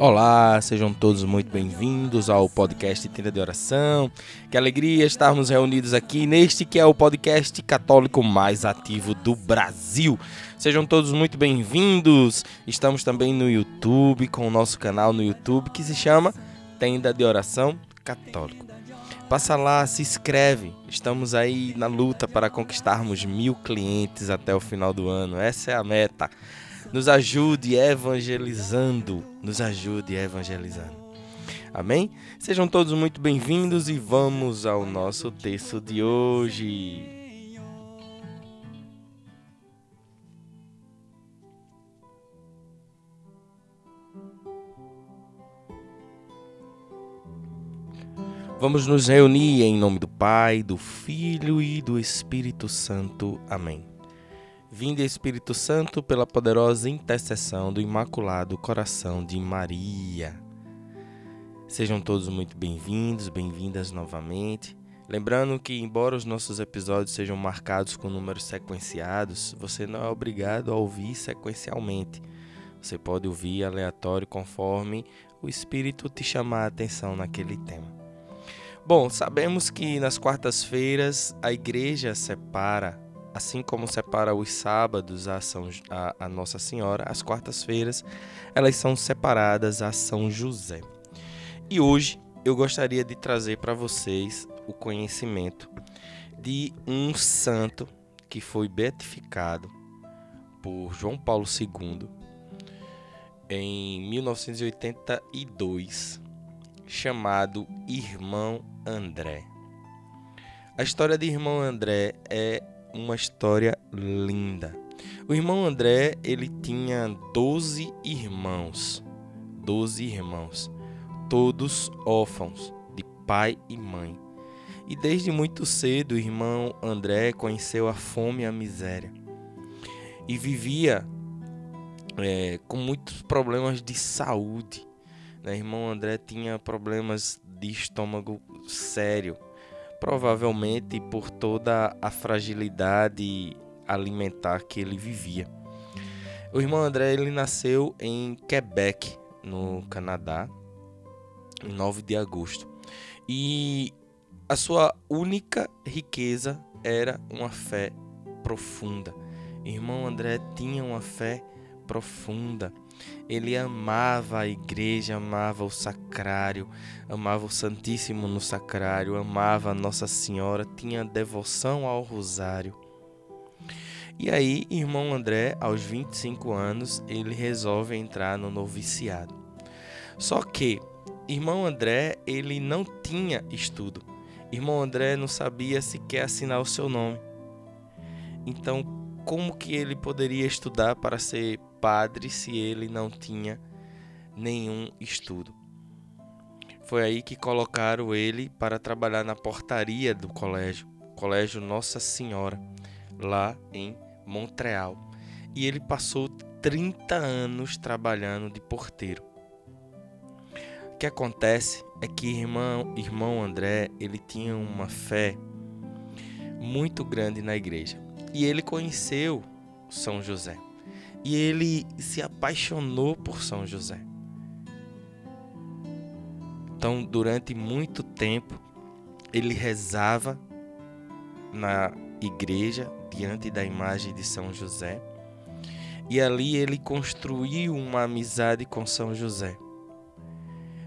Olá, sejam todos muito bem-vindos ao podcast Tenda de Oração. Que alegria estarmos reunidos aqui neste que é o podcast católico mais ativo do Brasil. Sejam todos muito bem-vindos. Estamos também no YouTube, com o nosso canal no YouTube que se chama Tenda de Oração Católico. Passa lá, se inscreve. Estamos aí na luta para conquistarmos mil clientes até o final do ano. Essa é a meta. Nos ajude evangelizando. Nos ajude evangelizando. Amém? Sejam todos muito bem-vindos e vamos ao nosso texto de hoje. Vamos nos reunir em nome do Pai, do Filho e do Espírito Santo. Amém. Vinde Espírito Santo pela poderosa intercessão do Imaculado Coração de Maria. Sejam todos muito bem-vindos, bem-vindas novamente. Lembrando que, embora os nossos episódios sejam marcados com números sequenciados, você não é obrigado a ouvir sequencialmente. Você pode ouvir aleatório conforme o Espírito te chamar a atenção naquele tema. Bom, sabemos que nas quartas-feiras a igreja separa assim como separa os sábados a, São, a, a Nossa Senhora, as quartas-feiras elas são separadas a São José. E hoje eu gostaria de trazer para vocês o conhecimento de um santo que foi beatificado por João Paulo II em 1982, chamado Irmão André. A história de Irmão André é uma história linda. O irmão André, ele tinha 12 irmãos. 12 irmãos, todos órfãos de pai e mãe. E desde muito cedo o irmão André conheceu a fome e a miséria. E vivia é, com muitos problemas de saúde. O né? irmão André tinha problemas de estômago sério provavelmente por toda a fragilidade alimentar que ele vivia. O irmão André ele nasceu em Quebec, no Canadá, em 9 de agosto. E a sua única riqueza era uma fé profunda. O irmão André tinha uma fé profunda. Ele amava a igreja, amava o sacrário, amava o Santíssimo no sacrário, amava Nossa Senhora, tinha devoção ao rosário. E aí, irmão André, aos 25 anos, ele resolve entrar no noviciado. Só que irmão André, ele não tinha estudo. Irmão André não sabia sequer assinar o seu nome. Então, como que ele poderia estudar para ser padre se ele não tinha nenhum estudo. Foi aí que colocaram ele para trabalhar na portaria do colégio, Colégio Nossa Senhora, lá em Montreal. E ele passou 30 anos trabalhando de porteiro. O que acontece é que irmão, irmão André, ele tinha uma fé muito grande na igreja. E ele conheceu São José e ele se apaixonou por São José. Então, durante muito tempo, ele rezava na igreja diante da imagem de São José. E ali ele construiu uma amizade com São José.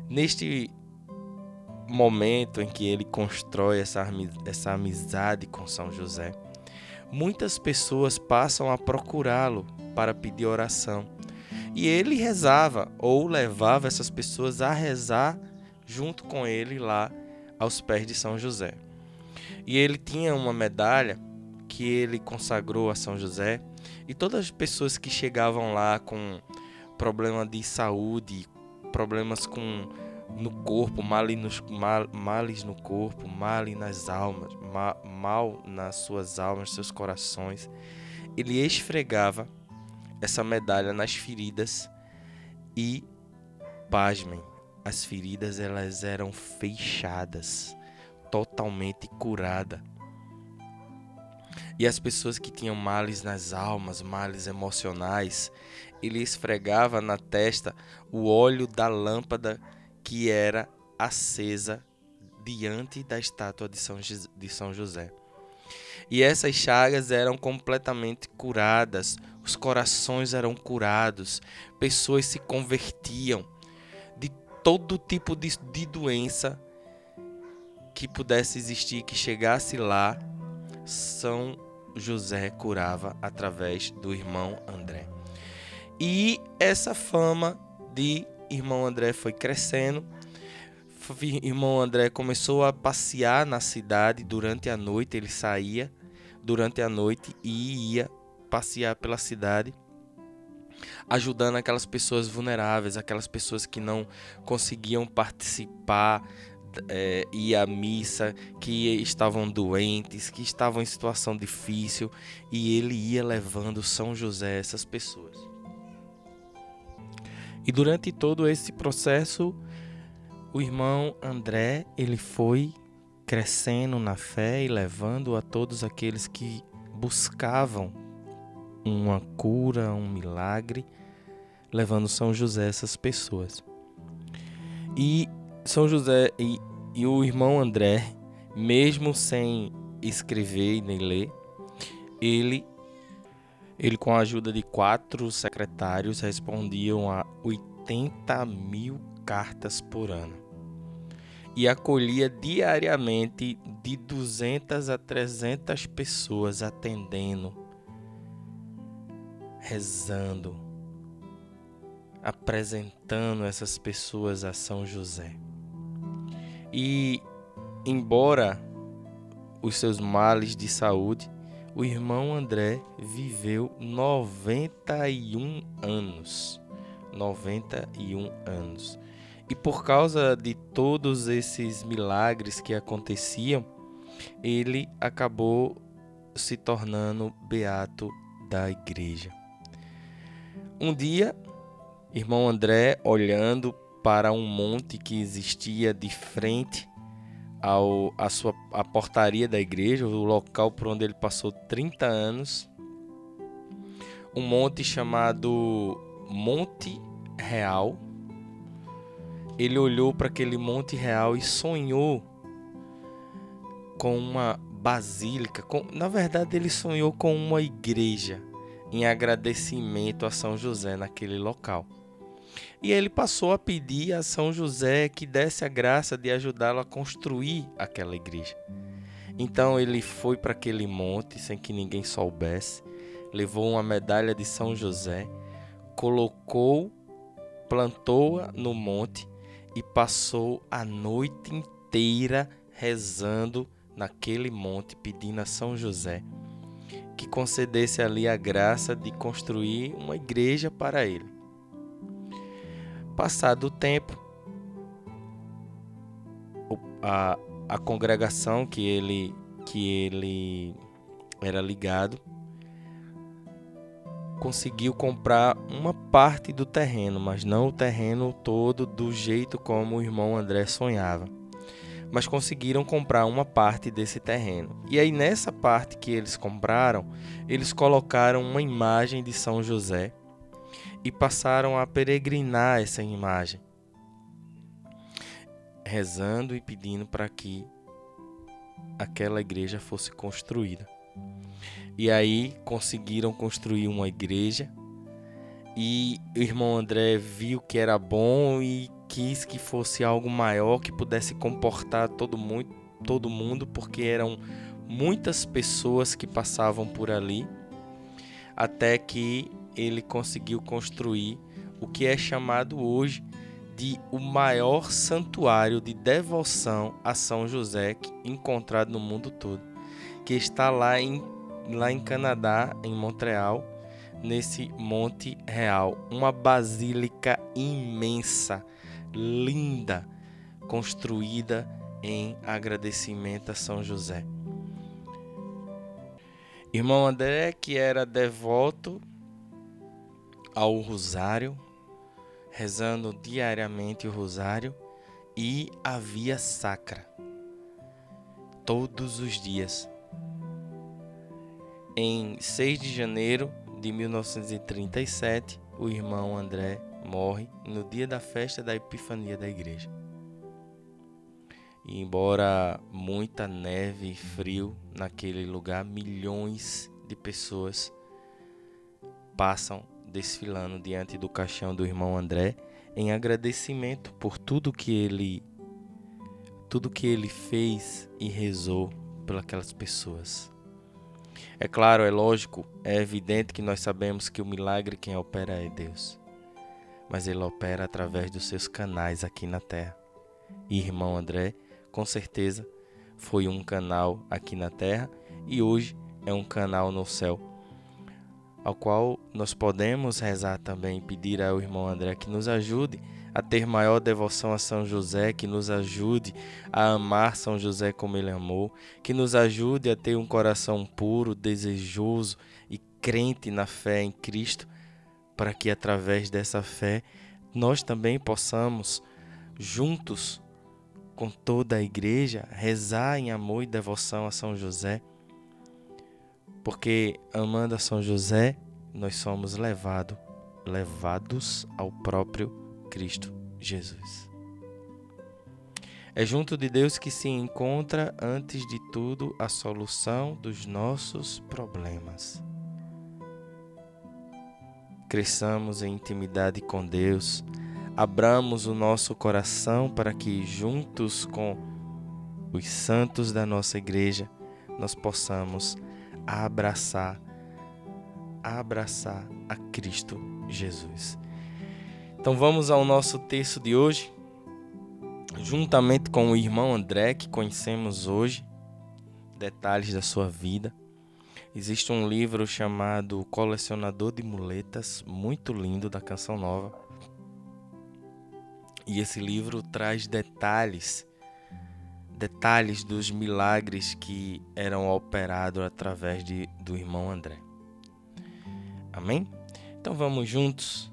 Neste momento em que ele constrói essa, essa amizade com São José, muitas pessoas passam a procurá-lo para pedir oração. E ele rezava ou levava essas pessoas a rezar junto com ele lá aos pés de São José. E ele tinha uma medalha que ele consagrou a São José, e todas as pessoas que chegavam lá com problema de saúde, problemas com no corpo, males, nos, mal, males no corpo, mal nas almas, mal, mal nas suas almas, seus corações, ele esfregava essa medalha nas feridas e pasmem, as feridas elas eram fechadas, totalmente curada. E as pessoas que tinham males nas almas, males emocionais, ele esfregava na testa o óleo da lâmpada que era acesa diante da estátua de São, de São José. E essas chagas eram completamente curadas, os corações eram curados, pessoas se convertiam de todo tipo de, de doença que pudesse existir, que chegasse lá, São José curava através do irmão André. E essa fama de irmão André foi crescendo. Irmão André começou a passear na cidade durante a noite, ele saía durante a noite e ia passear pela cidade, ajudando aquelas pessoas vulneráveis, aquelas pessoas que não conseguiam participar é, ir à missa, que estavam doentes, que estavam em situação difícil, e ele ia levando São José essas pessoas. E durante todo esse processo, o irmão André, ele foi crescendo na fé e levando a todos aqueles que buscavam uma cura, um milagre, levando São José essas pessoas. E são José e, e o irmão André, mesmo sem escrever nem ler, ele, ele com a ajuda de quatro secretários respondiam a 80 mil cartas por ano e acolhia diariamente de 200 a 300 pessoas atendendo, rezando, apresentando essas pessoas a São José. E, embora os seus males de saúde, o irmão André viveu 91 anos. 91 anos. E por causa de todos esses milagres que aconteciam, ele acabou se tornando beato da igreja. Um dia, irmão André, olhando para um monte que existia de frente ao, a sua a portaria da igreja, o local por onde ele passou 30 anos. Um monte chamado Monte Real. Ele olhou para aquele Monte Real e sonhou com uma basílica. Com, na verdade, ele sonhou com uma igreja em agradecimento a São José naquele local. E ele passou a pedir a São José que desse a graça de ajudá-lo a construir aquela igreja. Então ele foi para aquele monte sem que ninguém soubesse, levou uma medalha de São José, colocou, plantou-a no monte e passou a noite inteira rezando naquele monte, pedindo a São José que concedesse ali a graça de construir uma igreja para ele. Passado o tempo, a, a congregação que ele, que ele era ligado conseguiu comprar uma parte do terreno, mas não o terreno todo do jeito como o irmão André sonhava. Mas conseguiram comprar uma parte desse terreno. E aí, nessa parte que eles compraram, eles colocaram uma imagem de São José e passaram a peregrinar essa imagem, rezando e pedindo para que aquela igreja fosse construída. E aí conseguiram construir uma igreja. E o irmão André viu que era bom e quis que fosse algo maior que pudesse comportar todo mundo, todo mundo porque eram muitas pessoas que passavam por ali, até que ele conseguiu construir o que é chamado hoje de o maior santuário de devoção a São José encontrado no mundo todo, que está lá em, lá em Canadá, em Montreal, nesse Monte Real, uma basílica imensa, linda, construída em agradecimento a São José. Irmão André, que era devoto ao rosário, rezando diariamente o rosário e a via sacra, todos os dias. Em 6 de janeiro de 1937, o irmão André morre no dia da festa da Epifania da igreja. E embora muita neve e frio naquele lugar, milhões de pessoas passam desfilando diante do caixão do irmão André em agradecimento por tudo que ele tudo que ele fez e rezou pelas pessoas. É claro, é lógico, é evidente que nós sabemos que o milagre quem opera é Deus. Mas ele opera através dos seus canais aqui na terra. E irmão André, com certeza, foi um canal aqui na terra e hoje é um canal no céu, ao qual nós podemos rezar também e pedir ao irmão André que nos ajude a ter maior devoção a São José, que nos ajude a amar São José como ele amou, que nos ajude a ter um coração puro, desejoso e crente na fé em Cristo, para que através dessa fé nós também possamos, juntos com toda a igreja, rezar em amor e devoção a São José. Porque amando a São José, nós somos levado, levados ao próprio Cristo Jesus. É junto de Deus que se encontra, antes de tudo, a solução dos nossos problemas. Cresçamos em intimidade com Deus, abramos o nosso coração para que, juntos com os santos da nossa igreja, nós possamos abraçar, abraçar a Cristo Jesus. Então vamos ao nosso texto de hoje, juntamente com o irmão André, que conhecemos hoje, detalhes da sua vida. Existe um livro chamado Colecionador de Muletas, muito lindo, da Canção Nova. E esse livro traz detalhes, detalhes dos milagres que eram operados através de, do irmão André. Amém? Então vamos juntos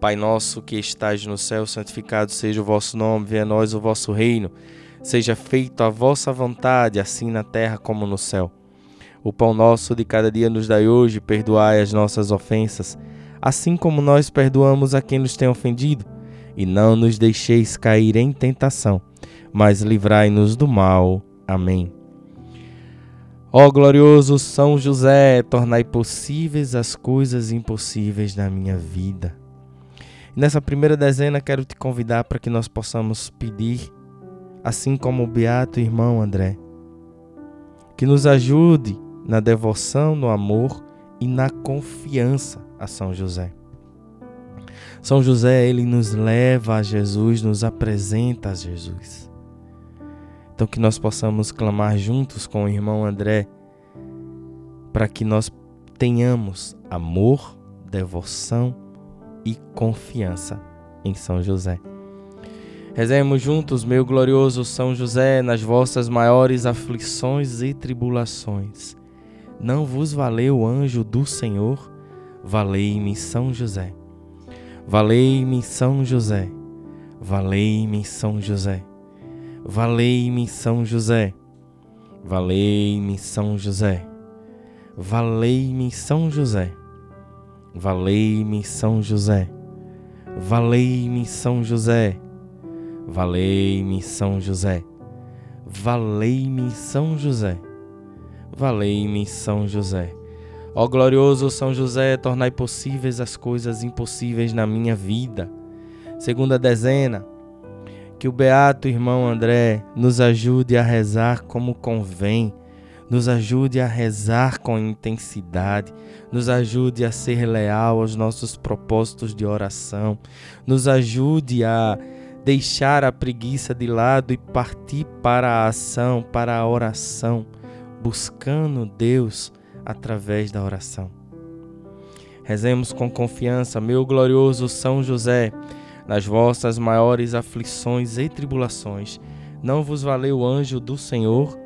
Pai nosso que estais no céu, santificado seja o vosso nome, venha a nós o vosso reino. Seja feita a vossa vontade, assim na terra como no céu. O pão nosso de cada dia nos dai hoje, perdoai as nossas ofensas, assim como nós perdoamos a quem nos tem ofendido, e não nos deixeis cair em tentação, mas livrai-nos do mal. Amém. Ó glorioso São José, tornai possíveis as coisas impossíveis na minha vida. Nessa primeira dezena, quero te convidar para que nós possamos pedir, assim como o beato irmão André, que nos ajude na devoção, no amor e na confiança a São José. São José, ele nos leva a Jesus, nos apresenta a Jesus. Então, que nós possamos clamar juntos com o irmão André, para que nós tenhamos amor, devoção e confiança em São José. Rezemos juntos, meu glorioso São José, nas vossas maiores aflições e tribulações. Não vos valeu o anjo do Senhor? Valei-me São José. Valei-me São José. Valei-me São José. Valei-me São José. Valei-me São José. Valei-me São José. Valei-me São José. Valei-me São José. Valei-me São José. Valei-me São José. Valei-me São José. Ó glorioso São José, tornai possíveis as coisas impossíveis na minha vida. Segunda dezena, Que o beato irmão André nos ajude a rezar como convém, nos ajude a rezar com intensidade, nos ajude a ser leal aos nossos propósitos de oração, nos ajude a deixar a preguiça de lado e partir para a ação, para a oração, buscando Deus através da oração. Rezemos com confiança, meu glorioso São José, nas vossas maiores aflições e tribulações. Não vos valeu o anjo do Senhor?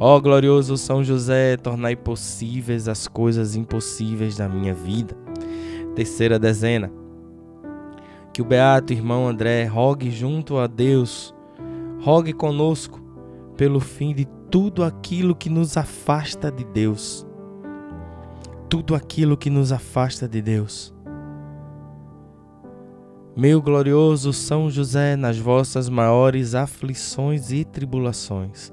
Ó glorioso São José, tornai possíveis as coisas impossíveis da minha vida. Terceira dezena. Que o beato irmão André rogue junto a Deus rogue conosco pelo fim de tudo aquilo que nos afasta de Deus. Tudo aquilo que nos afasta de Deus. Meu glorioso São José, nas vossas maiores aflições e tribulações,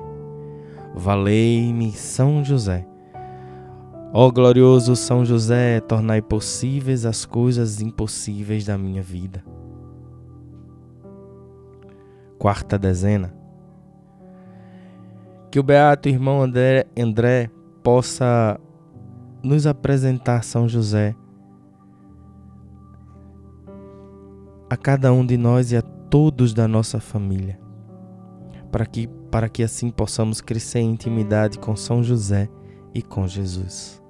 Valei-me São José. Ó glorioso São José, tornai possíveis as coisas impossíveis da minha vida quarta dezena. Que o beato irmão André, André possa nos apresentar São José a cada um de nós e a todos da nossa família, para que, para que assim possamos crescer em intimidade com São José e com Jesus.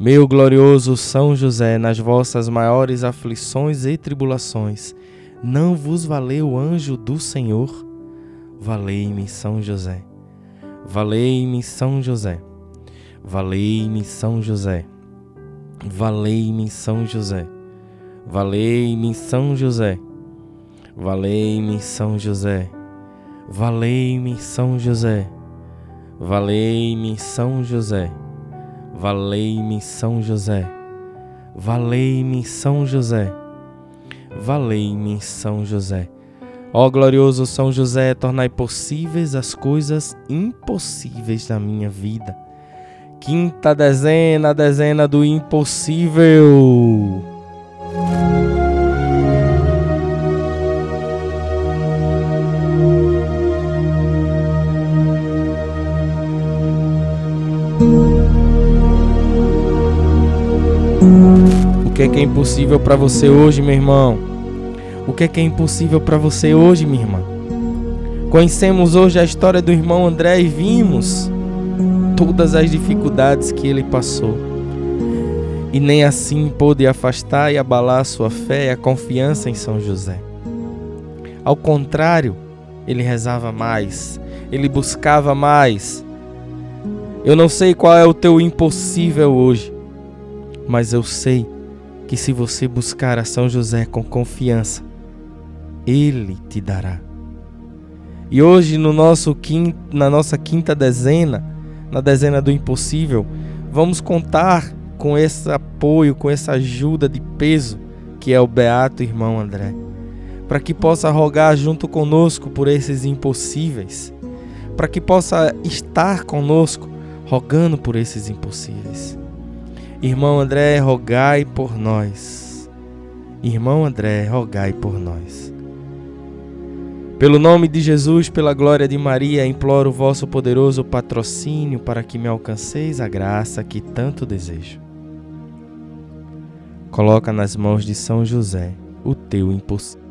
Meu glorioso São José, nas vossas maiores aflições e tribulações, não vos valeu o anjo do Senhor? Valei-me, São José. Valei-me, São José. Valei-me, São José. Valei-me, São José. Valei-me, São José. Valei-me, São José. Valei-me, São José. Valei-me, São José. Valei-me, São José. Valei-me, São José. Valei-me, São José. Ó glorioso São José, tornai possíveis as coisas impossíveis da minha vida. Quinta dezena, dezena do impossível. Que é que é impossível para você hoje, meu irmão? O que é que é impossível para você hoje, minha irmã? Conhecemos hoje a história do irmão André e vimos todas as dificuldades que ele passou. E nem assim pôde afastar e abalar a sua fé e a confiança em São José. Ao contrário, ele rezava mais, ele buscava mais. Eu não sei qual é o teu impossível hoje, mas eu sei que se você buscar a São José com confiança, ele te dará. E hoje, no nosso quinto, na nossa quinta dezena, na dezena do impossível, vamos contar com esse apoio, com essa ajuda de peso que é o beato irmão André, para que possa rogar junto conosco por esses impossíveis, para que possa estar conosco rogando por esses impossíveis. Irmão André, rogai por nós. Irmão André, rogai por nós. Pelo nome de Jesus, pela glória de Maria, imploro o vosso poderoso patrocínio para que me alcanceis a graça que tanto desejo. Coloca nas mãos de São José o teu impossível.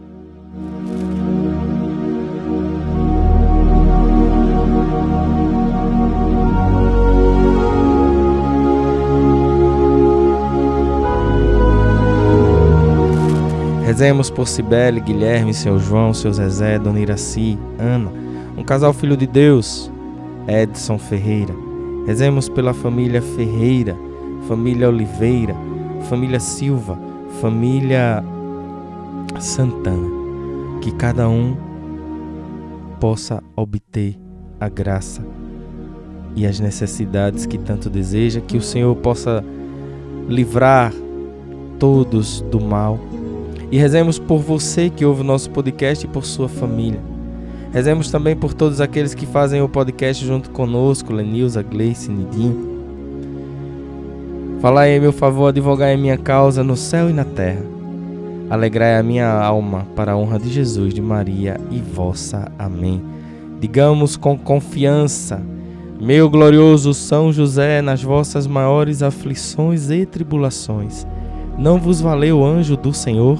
Rezemos por Cibele, Guilherme, seu João, seu Zezé, Dona Iraci, Ana, um casal filho de Deus, Edson Ferreira. Rezemos pela família Ferreira, família Oliveira, família Silva, família Santana. Que cada um possa obter a graça e as necessidades que tanto deseja, que o Senhor possa livrar todos do mal. E rezemos por você que ouve o nosso podcast e por sua família. Rezemos também por todos aqueles que fazem o podcast junto conosco, Lenilza, Gleice, Nidinho. Falai em meu favor, advogai em minha causa no céu e na terra. Alegrai a minha alma para a honra de Jesus, de Maria e vossa. Amém. Digamos com confiança, meu glorioso São José, nas vossas maiores aflições e tribulações, não vos valeu o anjo do Senhor?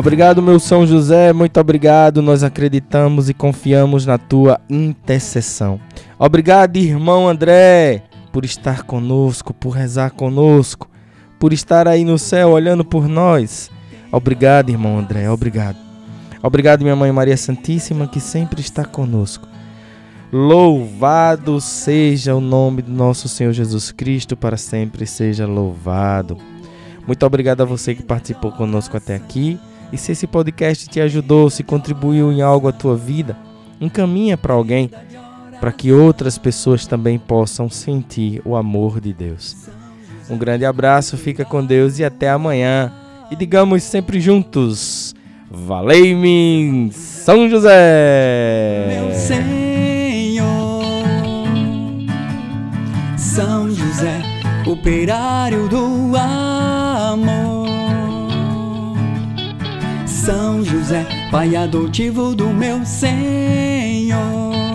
Obrigado, meu São José, muito obrigado. Nós acreditamos e confiamos na tua intercessão. Obrigado, irmão André, por estar conosco, por rezar conosco, por estar aí no céu olhando por nós. Obrigado, irmão André, obrigado. Obrigado, minha mãe Maria Santíssima, que sempre está conosco. Louvado seja o nome do nosso Senhor Jesus Cristo, para sempre seja louvado. Muito obrigado a você que participou conosco até aqui. E se esse podcast te ajudou, se contribuiu em algo à tua vida, encaminha para alguém, para que outras pessoas também possam sentir o amor de Deus. Um grande abraço, fica com Deus e até amanhã. E digamos sempre juntos: Valei-me, São José! Meu Senhor, São José, operário do José, Pai adotivo do meu Senhor.